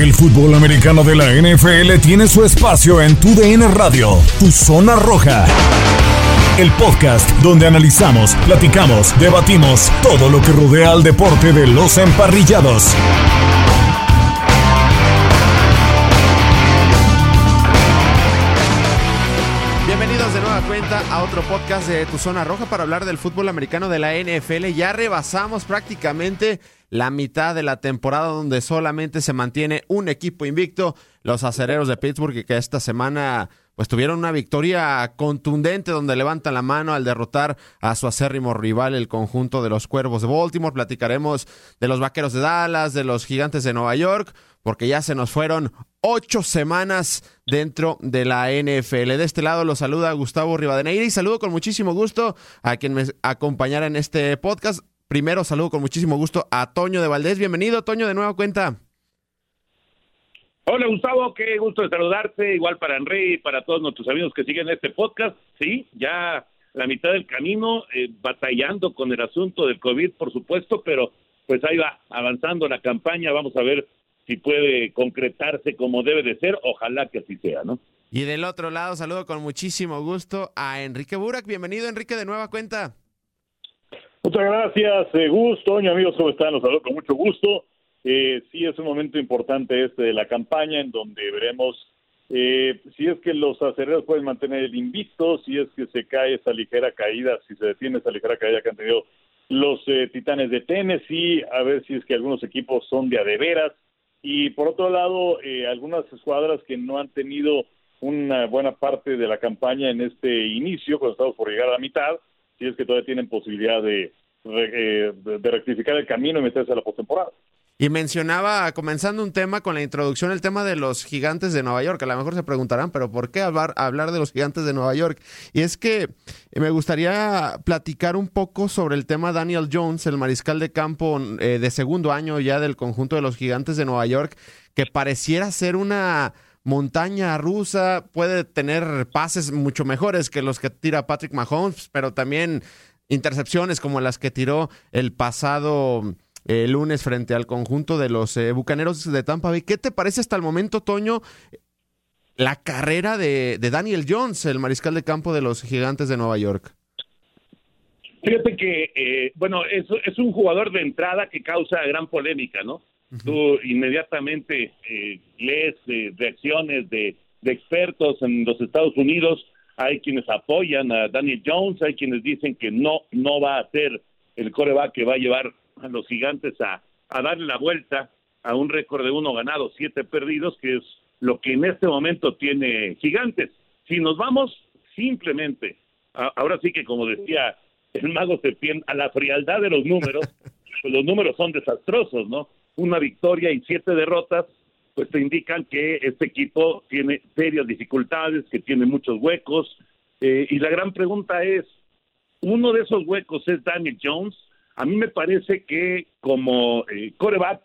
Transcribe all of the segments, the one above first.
El fútbol americano de la NFL tiene su espacio en Tu DN Radio, Tu Zona Roja. El podcast donde analizamos, platicamos, debatimos todo lo que rodea al deporte de los emparrillados. Bienvenidos de nueva cuenta a otro podcast de Tu Zona Roja para hablar del fútbol americano de la NFL. Ya rebasamos prácticamente la mitad de la temporada donde solamente se mantiene un equipo invicto, los acereros de Pittsburgh, que esta semana pues tuvieron una victoria contundente donde levantan la mano al derrotar a su acérrimo rival, el conjunto de los Cuervos de Baltimore. Platicaremos de los Vaqueros de Dallas, de los Gigantes de Nueva York, porque ya se nos fueron ocho semanas dentro de la NFL. De este lado los saluda Gustavo Rivadeneira y saludo con muchísimo gusto a quien me acompañara en este podcast. Primero saludo con muchísimo gusto a Toño de Valdés. Bienvenido, Toño, de nueva cuenta. Hola Gustavo, qué gusto de saludarte, igual para Enrique y para todos nuestros amigos que siguen este podcast. Sí, ya la mitad del camino, eh, batallando con el asunto del COVID, por supuesto, pero pues ahí va avanzando la campaña, vamos a ver si puede concretarse como debe de ser, ojalá que así sea, ¿no? Y del otro lado saludo con muchísimo gusto a Enrique Burak. Bienvenido Enrique de nueva cuenta. Muchas gracias, eh, gusto, amigos, ¿cómo están? Los saludo con mucho gusto. Eh, sí es un momento importante este de la campaña en donde veremos eh, si es que los acereros pueden mantener el invicto, si es que se cae esa ligera caída, si se detiene esa ligera caída que han tenido los eh, Titanes de Tennessee, a ver si es que algunos equipos son de a. Y por otro lado, eh, algunas escuadras que no han tenido una buena parte de la campaña en este inicio, cuando estamos por llegar a la mitad, si es que todavía tienen posibilidad de, de, de rectificar el camino y meterse a la postemporada. Y mencionaba, comenzando un tema con la introducción, el tema de los gigantes de Nueva York. A lo mejor se preguntarán, pero ¿por qué hablar, hablar de los gigantes de Nueva York? Y es que me gustaría platicar un poco sobre el tema Daniel Jones, el mariscal de campo eh, de segundo año ya del conjunto de los gigantes de Nueva York, que pareciera ser una montaña rusa, puede tener pases mucho mejores que los que tira Patrick Mahomes, pero también intercepciones como las que tiró el pasado el lunes frente al conjunto de los eh, Bucaneros de Tampa Bay. ¿Qué te parece hasta el momento, Toño, la carrera de, de, Daniel Jones, el mariscal de campo de los Gigantes de Nueva York? Fíjate que, eh, bueno, es, es, un jugador de entrada que causa gran polémica, ¿no? Uh -huh. Tú inmediatamente eh, lees reacciones de, de expertos en los Estados Unidos, hay quienes apoyan a Daniel Jones, hay quienes dicen que no, no va a ser el coreback que va a llevar a los gigantes a, a darle la vuelta a un récord de uno ganado, siete perdidos, que es lo que en este momento tiene gigantes. Si nos vamos simplemente, a, ahora sí que como decía el mago Sepien, a la frialdad de los números, pues los números son desastrosos, ¿no? Una victoria y siete derrotas, pues te indican que este equipo tiene serias dificultades, que tiene muchos huecos, eh, y la gran pregunta es, uno de esos huecos es Daniel Jones, a mí me parece que como eh, coreback,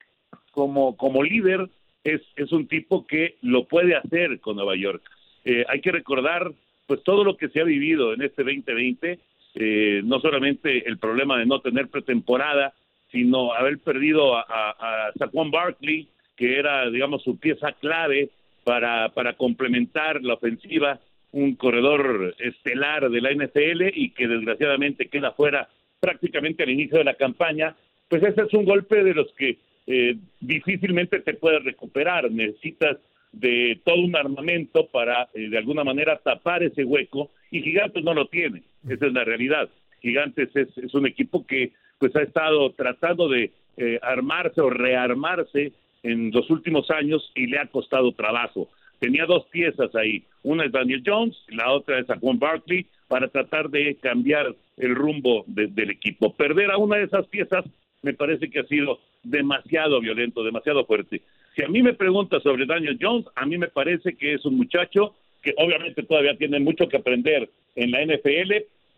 como, como líder es, es un tipo que lo puede hacer con Nueva York. Eh, hay que recordar pues todo lo que se ha vivido en este 2020, eh, no solamente el problema de no tener pretemporada, sino haber perdido a, a, Saquon Barkley, que era, digamos, su pieza clave para, para complementar la ofensiva, un corredor estelar de la NFL y que desgraciadamente queda fuera prácticamente al inicio de la campaña, pues ese es un golpe de los que eh, difícilmente te puedes recuperar. Necesitas de todo un armamento para eh, de alguna manera tapar ese hueco y Gigantes no lo tiene. Esa es la realidad. Gigantes es, es un equipo que pues ha estado tratando de eh, armarse o rearmarse en los últimos años y le ha costado trabajo. Tenía dos piezas ahí, una es Daniel Jones, la otra es a Juan Barkley, para tratar de cambiar el rumbo de, del equipo. Perder a una de esas piezas me parece que ha sido demasiado violento, demasiado fuerte. Si a mí me pregunta sobre Daniel Jones, a mí me parece que es un muchacho que obviamente todavía tiene mucho que aprender en la NFL,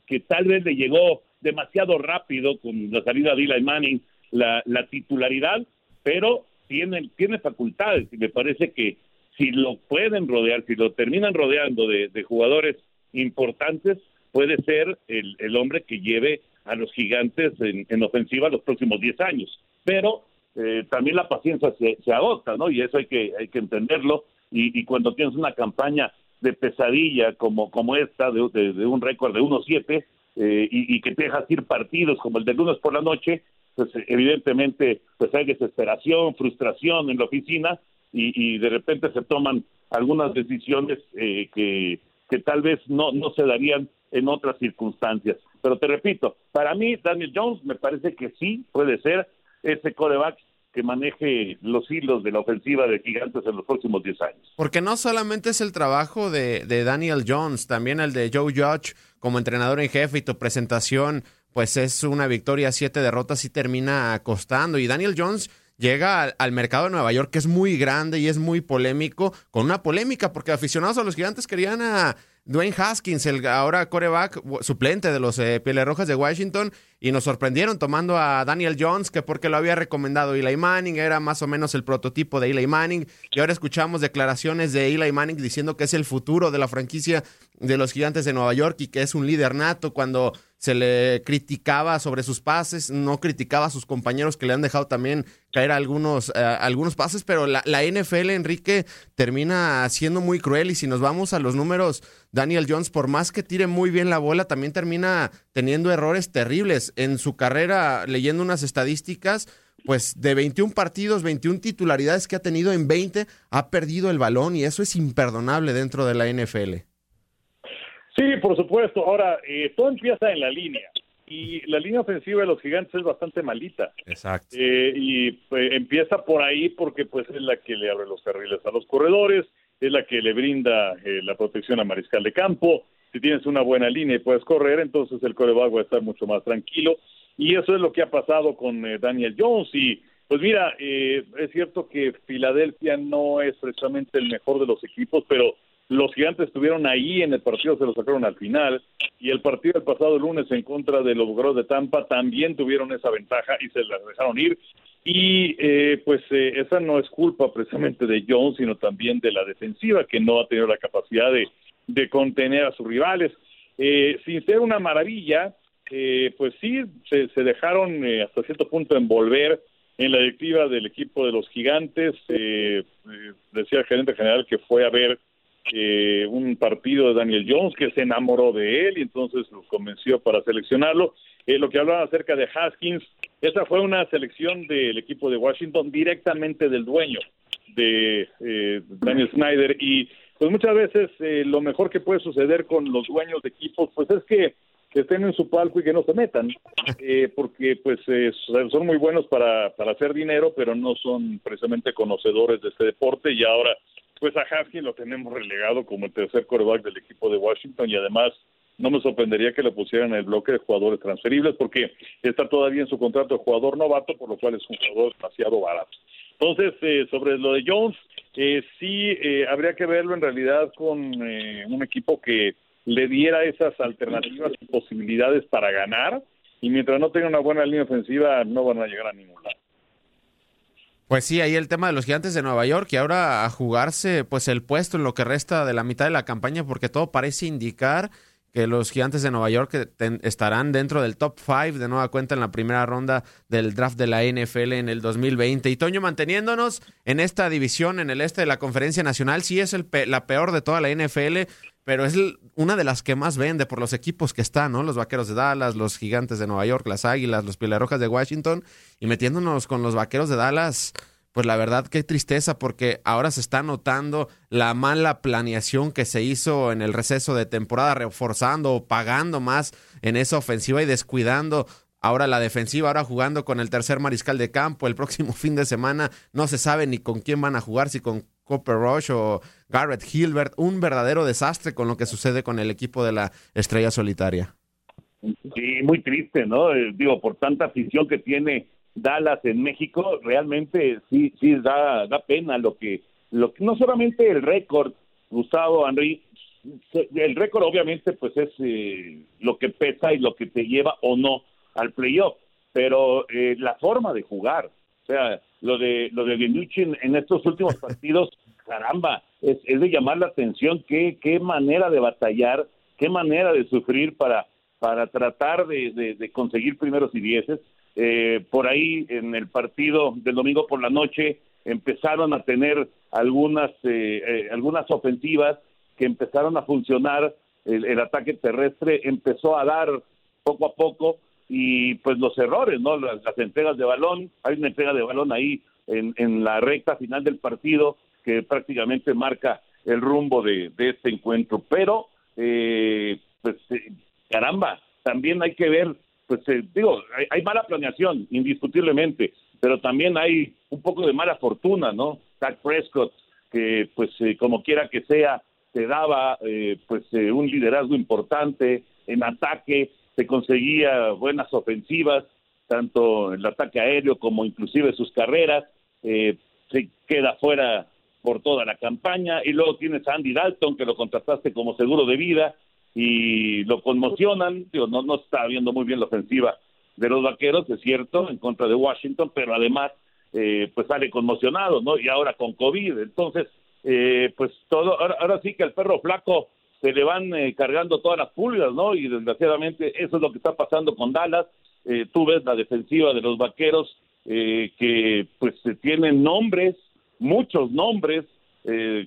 que tal vez le llegó demasiado rápido con la salida de Eli Manning la, la titularidad, pero tiene, tiene facultades y me parece que si lo pueden rodear, si lo terminan rodeando de, de jugadores importantes, puede ser el, el, hombre que lleve a los gigantes en, en ofensiva los próximos 10 años. Pero eh, también la paciencia se, se, agota, ¿no? Y eso hay que, hay que entenderlo. Y, y cuando tienes una campaña de pesadilla como, como esta, de un récord de 1-7, eh, y, que te dejas ir partidos como el de lunes por la noche, pues evidentemente pues hay desesperación, frustración en la oficina y, y de repente se toman algunas decisiones eh, que, que tal vez no, no se darían en otras circunstancias. Pero te repito, para mí Daniel Jones me parece que sí puede ser ese coreback que maneje los hilos de la ofensiva de Gigantes en los próximos 10 años. Porque no solamente es el trabajo de, Daniel Jones, también el de Joe Judge como entrenador en jefe y tu presentación pues es una victoria, siete derrotas y termina costando. Y Daniel Jones llega al, al, mercado de Nueva York, que es muy grande y es muy polémico, con una polémica, porque aficionados a los gigantes querían a Dwayne Haskins, el ahora coreback suplente de los eh, Pieles Rojas de Washington, y nos sorprendieron tomando a Daniel Jones, que porque lo había recomendado Eli Manning, era más o menos el prototipo de Eli Manning, y ahora escuchamos declaraciones de Eli Manning diciendo que es el futuro de la franquicia de los gigantes de Nueva York y que es un líder nato cuando se le criticaba sobre sus pases, no criticaba a sus compañeros que le han dejado también caer algunos, uh, algunos pases, pero la, la, NFL, Enrique, termina siendo muy cruel y si nos vamos a los números, Daniel Jones, por más que tire muy bien la bola, también termina teniendo errores terribles en su carrera, leyendo unas estadísticas. Pues de 21 partidos, 21 titularidades que ha tenido en 20, ha perdido el balón y eso es imperdonable dentro de la NFL. Sí, por supuesto. Ahora, eh, todo empieza en la línea y la línea ofensiva de los gigantes es bastante malita. Exacto. Eh, y pues, empieza por ahí porque pues es la que le abre los carriles a los corredores, es la que le brinda eh, la protección a mariscal de campo. Si tienes una buena línea y puedes correr, entonces el coreback va a estar mucho más tranquilo. Y eso es lo que ha pasado con eh, Daniel Jones. Y pues mira, es cierto que Filadelfia no es precisamente el mejor de los equipos, pero los gigantes estuvieron ahí en el partido, se lo sacaron al final, y el partido del pasado lunes en contra de los Bucaneros de Tampa también tuvieron esa ventaja y se la dejaron ir. Y eh, pues eh, esa no es culpa precisamente de Jones, sino también de la defensiva, que no ha tenido la capacidad de, de contener a sus rivales. Eh, sin ser una maravilla, eh, pues sí, se, se dejaron eh, hasta cierto punto envolver en la directiva del equipo de los gigantes. Eh, decía el gerente general que fue a ver eh, un partido de Daniel Jones que se enamoró de él y entonces lo convenció para seleccionarlo. Eh, lo que hablaba acerca de Haskins, esa fue una selección del equipo de Washington directamente del dueño de eh, Daniel Snyder y pues muchas veces eh, lo mejor que puede suceder con los dueños de equipos pues es que estén en su palco y que no se metan eh, porque pues eh, son muy buenos para, para hacer dinero pero no son precisamente conocedores de este deporte y ahora pues a Haskins lo tenemos relegado como el tercer coreback del equipo de Washington y además no me sorprendería que le pusieran el bloque de jugadores transferibles porque está todavía en su contrato de jugador novato, por lo cual es un jugador demasiado barato. Entonces, eh, sobre lo de Jones, eh, sí eh, habría que verlo en realidad con eh, un equipo que le diera esas alternativas y posibilidades para ganar y mientras no tenga una buena línea ofensiva no van a llegar a ningún lado. Pues sí, ahí el tema de los gigantes de Nueva York y ahora a jugarse pues el puesto en lo que resta de la mitad de la campaña porque todo parece indicar que los gigantes de Nueva York estarán dentro del top 5 de nueva cuenta en la primera ronda del draft de la NFL en el 2020. Y Toño, manteniéndonos en esta división en el este de la Conferencia Nacional, sí es el la peor de toda la NFL, pero es una de las que más vende por los equipos que están, ¿no? Los Vaqueros de Dallas, los Gigantes de Nueva York, las Águilas, los Rojas de Washington, y metiéndonos con los Vaqueros de Dallas, pues la verdad qué tristeza porque ahora se está notando la mala planeación que se hizo en el receso de temporada, reforzando o pagando más en esa ofensiva y descuidando ahora la defensiva, ahora jugando con el tercer mariscal de campo el próximo fin de semana, no se sabe ni con quién van a jugar, si con Copper Rush o Garrett Hilbert, un verdadero desastre con lo que sucede con el equipo de la estrella solitaria. Sí, muy triste, ¿no? Eh, digo, por tanta afición que tiene Dallas en México, realmente sí, sí da, da pena lo que, lo que, no solamente el récord, Gustavo, Henry, el récord obviamente pues es eh, lo que pesa y lo que te lleva o no al playoff, pero eh, la forma de jugar, o sea, lo de lo de en estos últimos partidos, caramba, es, es, de llamar la atención qué, qué manera de batallar, qué manera de sufrir para, para tratar de, de, conseguir primeros y dieces. Eh, por ahí en el partido del domingo por la noche empezaron a tener algunas, eh, eh, algunas ofensivas que empezaron a funcionar, el, el ataque terrestre empezó a dar poco a poco, y pues los errores, ¿no? Las, entregas de balón, hay una entrega de balón ahí en, en la recta final del partido que prácticamente marca el rumbo de, de este encuentro, pero eh, pues eh, caramba, también hay que ver, pues eh, digo, hay, mala planeación, indiscutiblemente, pero también hay un poco de mala fortuna, ¿no? Zach Prescott, que pues como quiera que sea, te daba pues un liderazgo importante en ataque, se conseguía buenas ofensivas, tanto el ataque aéreo como inclusive sus carreras, eh, se queda fuera por toda la campaña y luego tienes a Andy Dalton que lo contrataste como seguro de vida y lo conmocionan, no, no está viendo muy bien la ofensiva de los vaqueros, es cierto, en contra de Washington, pero además eh, pues sale conmocionado, ¿no? Y ahora con COVID, entonces, eh, pues todo, ahora, ahora sí que el perro flaco se le van eh, cargando todas las pulgas, ¿no? Y desgraciadamente eso es lo que está pasando con Dallas. Eh, tú ves la defensiva de los vaqueros eh, que pues tienen nombres, muchos nombres,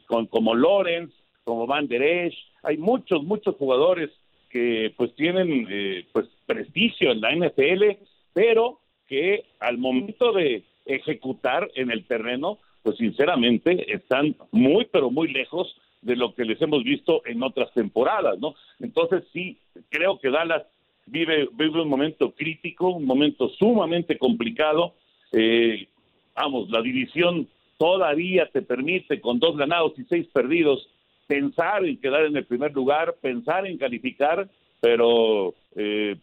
con, como Lawrence, como Van Der Esch, hay muchos, muchos jugadores que pues tienen pues prestigio en la NFL, pero que al momento de ejecutar en el terreno, pues sinceramente están muy, pero muy lejos de lo que les hemos visto en otras temporadas, ¿no? Entonces sí, creo que Dallas vive, vive un momento crítico, un momento sumamente complicado. Eh, vamos, la división todavía te permite con dos ganados y seis perdidos pensar en quedar en el primer lugar, pensar en calificar, pero eh,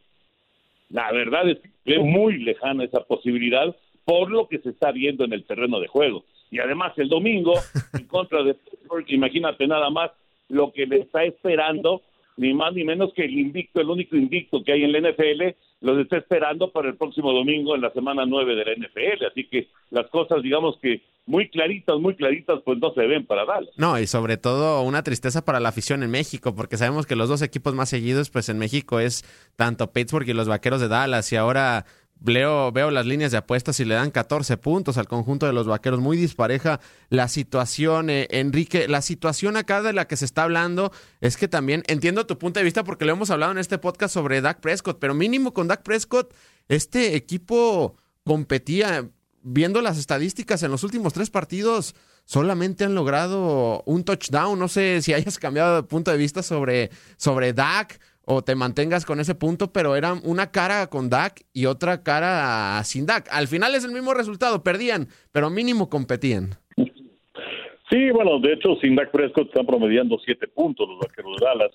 la verdad es que es muy lejana esa posibilidad por lo que se está viendo en el terreno de juego y además el domingo en contra de Pittsburgh, imagínate nada más lo que le está esperando, ni más ni menos que el invicto, el único invicto que hay en la NFL, los está esperando para el próximo domingo en la semana 9 de la NFL, así que las cosas digamos que muy claritas, muy claritas, pues no se ven para Dallas. No, y sobre todo una tristeza para la afición en México, porque sabemos que los dos equipos más seguidos, pues en México es tanto Pittsburgh y los Vaqueros de Dallas, y ahora Leo, veo las líneas de apuestas y le dan 14 puntos al conjunto de los vaqueros. Muy dispareja la situación, eh, Enrique. La situación acá de la que se está hablando es que también entiendo tu punto de vista porque lo hemos hablado en este podcast sobre Dak Prescott, pero mínimo con Dak Prescott, este equipo competía. Viendo las estadísticas en los últimos tres partidos, solamente han logrado un touchdown. No sé si hayas cambiado de punto de vista sobre, sobre Dak o te mantengas con ese punto, pero era una cara con Dak y otra cara sin Dak. Al final es el mismo resultado, perdían, pero mínimo competían. Sí, bueno, de hecho, sin Dak Prescott están promediando siete puntos los vaqueros de Dallas.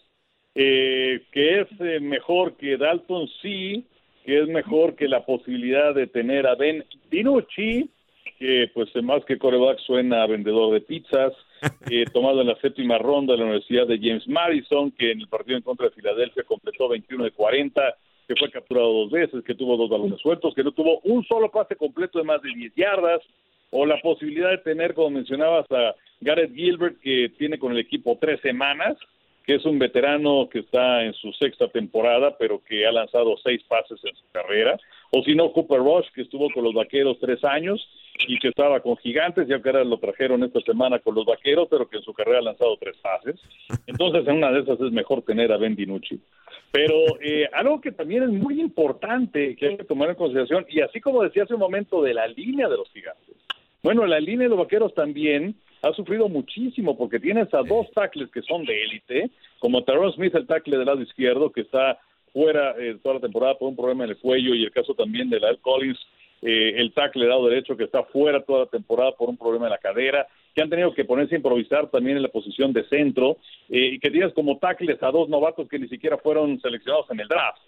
Eh, que es eh, mejor que Dalton, sí, que es mejor que la posibilidad de tener a Ben DiNucci, que pues más que coreback suena a vendedor de pizzas, eh, tomado en la séptima ronda de la Universidad de James Madison, que en el partido en contra de Filadelfia completó 21 de 40, que fue capturado dos veces, que tuvo dos balones sueltos, que no tuvo un solo pase completo de más de 10 yardas. o la posibilidad de tener, como mencionabas, a Gareth Gilbert, que tiene con el equipo tres semanas, que es un veterano que está en su sexta temporada, pero que ha lanzado seis pases en su carrera, o si no, Cooper Rush, que estuvo con los Vaqueros tres años y que estaba con Gigantes, ya que ahora lo trajeron esta semana con los Vaqueros, pero que en su carrera ha lanzado tres pases. Entonces, en una de esas es mejor tener a Ben DiNucci. Pero eh, algo que también es muy importante que hay que tomar en consideración, y así como decía hace un momento de la línea de los Gigantes, bueno, la línea de los Vaqueros también ha sufrido muchísimo porque tienes a dos tackles que son de élite, como Tyrone Smith, el tackle del lado izquierdo, que está fuera eh, toda la temporada por un problema en el cuello, y el caso también de Lyle Collins, eh, el tackle del lado derecho, que está fuera toda la temporada por un problema en la cadera, que han tenido que ponerse a improvisar también en la posición de centro, eh, y que tienes como tackles a dos novatos que ni siquiera fueron seleccionados en el draft.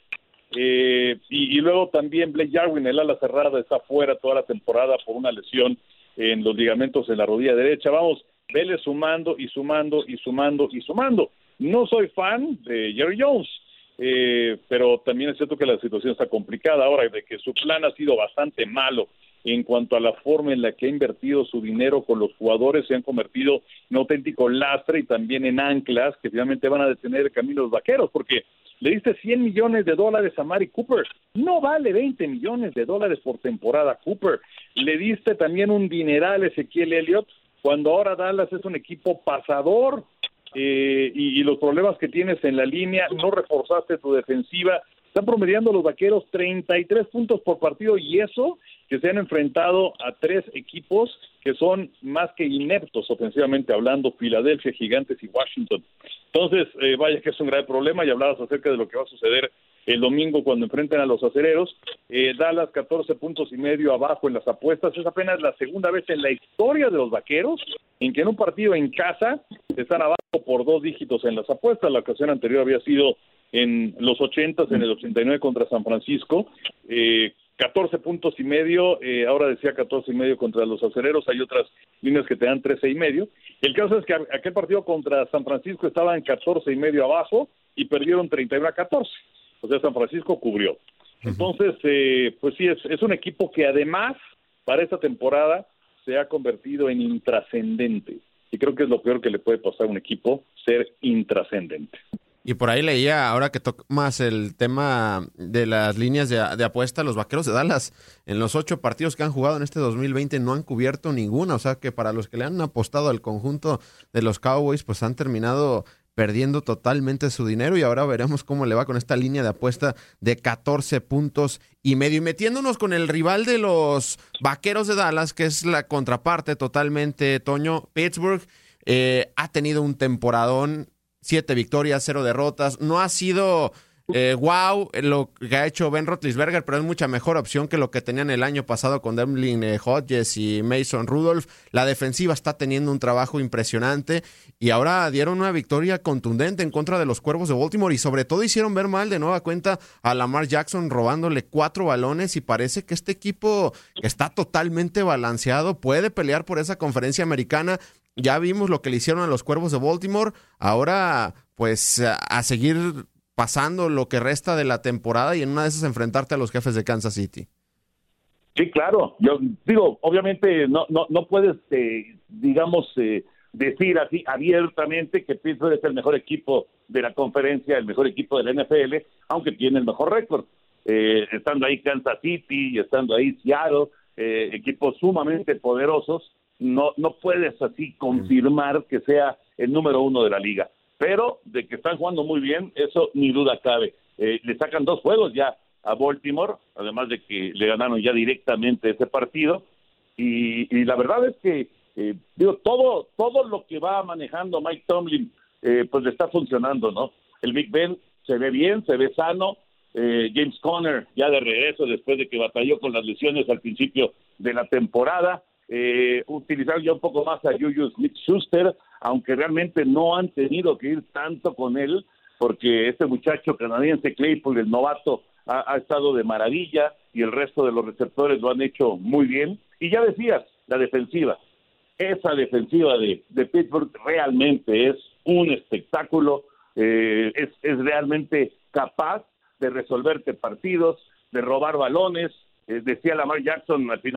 y, y, luego también Blake Jarwin, el ala cerrada, está fuera toda la temporada por una lesión en los ligamentos en la rodilla derecha. Vamos, vele sumando y sumando y sumando y sumando. No soy fan de Jerry Jones, eh, pero también es cierto que la situación está complicada ahora, de que su plan ha sido bastante malo en cuanto a la forma en la que ha invertido su dinero con los jugadores, se han convertido en auténtico lastre y también en anclas que finalmente van a detener el camino de los vaqueros, porque le diste 100 millones de dólares a Mari Cooper, no vale 20 millones de dólares por temporada Cooper, le diste también un dineral a Ezequiel Elliott, cuando ahora Dallas es un equipo pasador, eh, y, los problemas que tienes en la línea, no reforzaste tu defensiva, están promediando los vaqueros 33 puntos por partido y eso que se han enfrentado a tres equipos que son más que ineptos ofensivamente hablando, Filadelfia, Gigantes y Washington. Entonces, eh, vaya que es un grave problema y hablabas acerca de lo que va a suceder el domingo cuando enfrenten a los acereros. Eh, Dallas 14 puntos y medio abajo en las apuestas. Es apenas la segunda vez en la historia de los vaqueros en que en un partido en casa están abajo por dos dígitos en las apuestas. La ocasión anterior había sido en los 80, en el 89 contra San Francisco. Eh, 14 puntos y medio, eh, ahora decía 14 y medio contra los acereros, hay otras líneas que te dan 13 y medio. El caso es que aquel partido contra San Francisco estaba en 14 y medio abajo y perdieron 31 a 14. O sea, San Francisco cubrió. Entonces, eh, pues sí, es, es un equipo que además, para esta temporada, se ha convertido en intrascendente. Y creo que es lo peor que le puede pasar a un equipo, ser intrascendente. Y por ahí leía, ahora que más el tema de las líneas de, apuesta, los vaqueros de Dallas, en los ocho partidos que han jugado en este 2020 no han cubierto ninguna. O sea que para los que le han apostado al conjunto de los Cowboys, pues han terminado perdiendo totalmente su dinero y ahora veremos cómo le va con esta línea de apuesta de 14 puntos y medio. Y metiéndonos con el rival de los vaqueros de Dallas, que es la contraparte totalmente, Toño, Pittsburgh. Eh, ha tenido un temporadón siete victorias, cero derrotas. No ha sido eh, wow lo que ha hecho Ben Roethlisberger, pero es mucha mejor opción que lo que tenían el año pasado con Demlin eh, Hodges y Mason Rudolph. La defensiva está teniendo un trabajo impresionante y ahora dieron una victoria contundente en contra de los Cuervos de Baltimore y sobre todo hicieron ver mal de nueva cuenta a Lamar Jackson robándole cuatro balones y parece que este equipo está totalmente balanceado, puede pelear por esa conferencia americana ya vimos lo que le hicieron a los Cuervos de Baltimore. Ahora, pues a seguir pasando lo que resta de la temporada y en una de esas enfrentarte a los jefes de Kansas City. Sí, claro. Yo digo, obviamente no no no puedes, eh, digamos, eh, decir así abiertamente que Pittsburgh es el mejor equipo de la conferencia, el mejor equipo de la NFL, aunque tiene el mejor récord. Eh, estando ahí Kansas City estando ahí Seattle, equipos sumamente poderosos no, no puedes así confirmar que sea el número uno de la liga. Pero de que están jugando muy bien, eso ni duda cabe. Eh, le sacan dos juegos ya a Baltimore, además de que le ganaron ya directamente ese partido. Y, la verdad es que, eh, digo, todo, todo lo que va manejando Mike Tomlin, eh, pues le está funcionando, ¿no? El Big Ben se ve bien, se ve sano. James Conner ya de regreso después de que batalló con las lesiones al principio de la temporada eh, utilizar ya un poco más a Juju Smith-Schuster, aunque realmente no han tenido que ir tanto con él, porque este muchacho canadiense Claypool, el novato, ha, estado de maravilla y el resto de los receptores lo han hecho muy bien. Y ya decías, la defensiva. Esa defensiva de, de Pittsburgh realmente es un espectáculo, eh, es, es realmente capaz de resolverte partidos, de robar balones. Eh, decía Lamar Jackson al final.